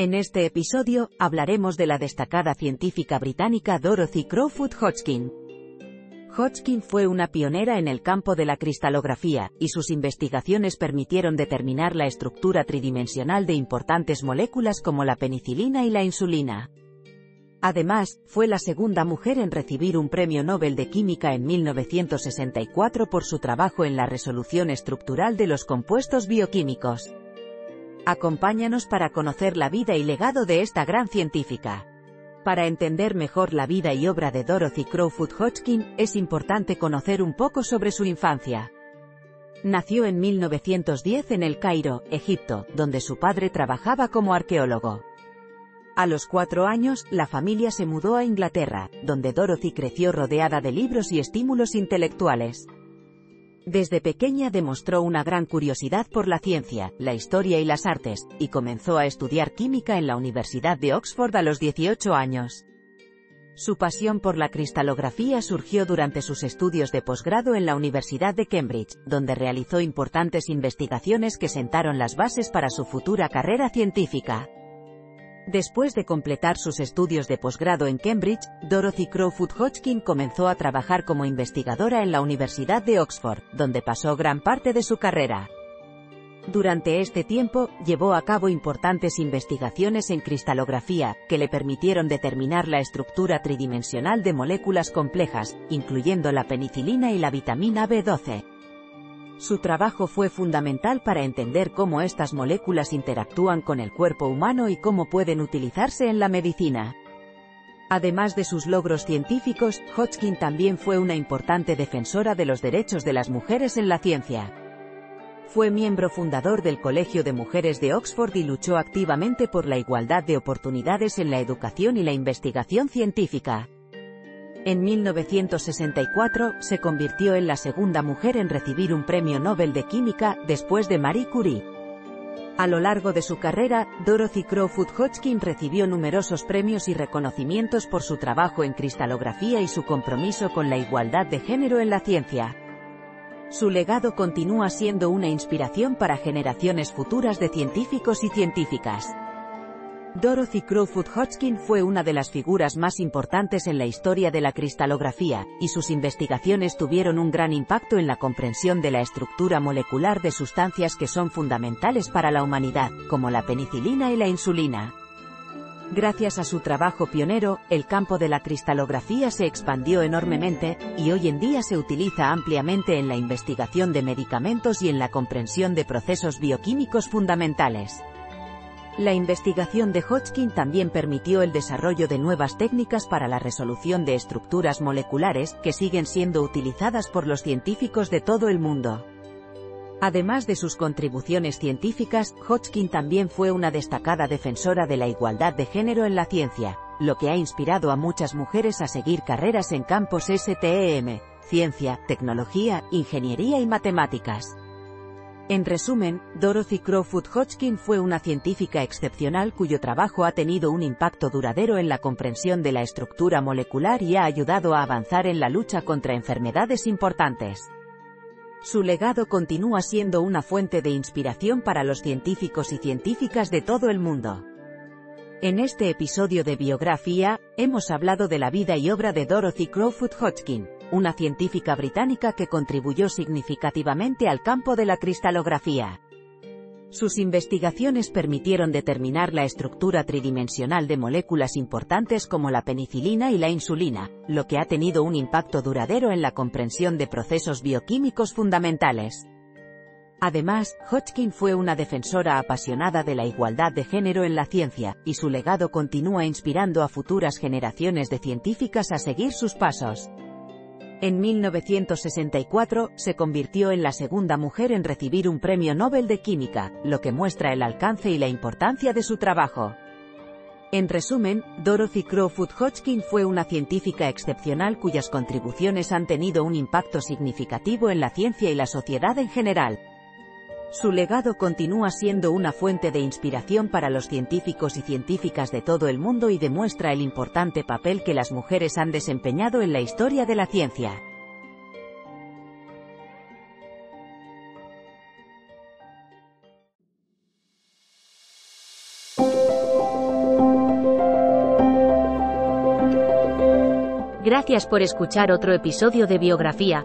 En este episodio, hablaremos de la destacada científica británica Dorothy Crowfoot Hodgkin. Hodgkin fue una pionera en el campo de la cristalografía, y sus investigaciones permitieron determinar la estructura tridimensional de importantes moléculas como la penicilina y la insulina. Además, fue la segunda mujer en recibir un premio Nobel de Química en 1964 por su trabajo en la resolución estructural de los compuestos bioquímicos. Acompáñanos para conocer la vida y legado de esta gran científica. Para entender mejor la vida y obra de Dorothy Crowfoot Hodgkin, es importante conocer un poco sobre su infancia. Nació en 1910 en El Cairo, Egipto, donde su padre trabajaba como arqueólogo. A los cuatro años, la familia se mudó a Inglaterra, donde Dorothy creció rodeada de libros y estímulos intelectuales. Desde pequeña demostró una gran curiosidad por la ciencia, la historia y las artes, y comenzó a estudiar química en la Universidad de Oxford a los 18 años. Su pasión por la cristalografía surgió durante sus estudios de posgrado en la Universidad de Cambridge, donde realizó importantes investigaciones que sentaron las bases para su futura carrera científica. Después de completar sus estudios de posgrado en Cambridge, Dorothy Crowfoot Hodgkin comenzó a trabajar como investigadora en la Universidad de Oxford, donde pasó gran parte de su carrera. Durante este tiempo, llevó a cabo importantes investigaciones en cristalografía, que le permitieron determinar la estructura tridimensional de moléculas complejas, incluyendo la penicilina y la vitamina B12. Su trabajo fue fundamental para entender cómo estas moléculas interactúan con el cuerpo humano y cómo pueden utilizarse en la medicina. Además de sus logros científicos, Hodgkin también fue una importante defensora de los derechos de las mujeres en la ciencia. Fue miembro fundador del Colegio de Mujeres de Oxford y luchó activamente por la igualdad de oportunidades en la educación y la investigación científica. En 1964, se convirtió en la segunda mujer en recibir un premio Nobel de Química, después de Marie Curie. A lo largo de su carrera, Dorothy Crowfoot Hodgkin recibió numerosos premios y reconocimientos por su trabajo en cristalografía y su compromiso con la igualdad de género en la ciencia. Su legado continúa siendo una inspiración para generaciones futuras de científicos y científicas. Dorothy Crowfoot Hodgkin fue una de las figuras más importantes en la historia de la cristalografía, y sus investigaciones tuvieron un gran impacto en la comprensión de la estructura molecular de sustancias que son fundamentales para la humanidad, como la penicilina y la insulina. Gracias a su trabajo pionero, el campo de la cristalografía se expandió enormemente, y hoy en día se utiliza ampliamente en la investigación de medicamentos y en la comprensión de procesos bioquímicos fundamentales. La investigación de Hodgkin también permitió el desarrollo de nuevas técnicas para la resolución de estructuras moleculares, que siguen siendo utilizadas por los científicos de todo el mundo. Además de sus contribuciones científicas, Hodgkin también fue una destacada defensora de la igualdad de género en la ciencia, lo que ha inspirado a muchas mujeres a seguir carreras en campos STEM, ciencia, tecnología, ingeniería y matemáticas. En resumen, Dorothy Crowfoot Hodgkin fue una científica excepcional cuyo trabajo ha tenido un impacto duradero en la comprensión de la estructura molecular y ha ayudado a avanzar en la lucha contra enfermedades importantes. Su legado continúa siendo una fuente de inspiración para los científicos y científicas de todo el mundo. En este episodio de Biografía, hemos hablado de la vida y obra de Dorothy Crowfoot Hodgkin, una científica británica que contribuyó significativamente al campo de la cristalografía. Sus investigaciones permitieron determinar la estructura tridimensional de moléculas importantes como la penicilina y la insulina, lo que ha tenido un impacto duradero en la comprensión de procesos bioquímicos fundamentales. Además, Hodgkin fue una defensora apasionada de la igualdad de género en la ciencia, y su legado continúa inspirando a futuras generaciones de científicas a seguir sus pasos. En 1964, se convirtió en la segunda mujer en recibir un premio Nobel de Química, lo que muestra el alcance y la importancia de su trabajo. En resumen, Dorothy Crowfoot Hodgkin fue una científica excepcional cuyas contribuciones han tenido un impacto significativo en la ciencia y la sociedad en general. Su legado continúa siendo una fuente de inspiración para los científicos y científicas de todo el mundo y demuestra el importante papel que las mujeres han desempeñado en la historia de la ciencia. Gracias por escuchar otro episodio de Biografía,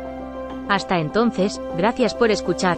Hasta entonces, gracias por escuchar.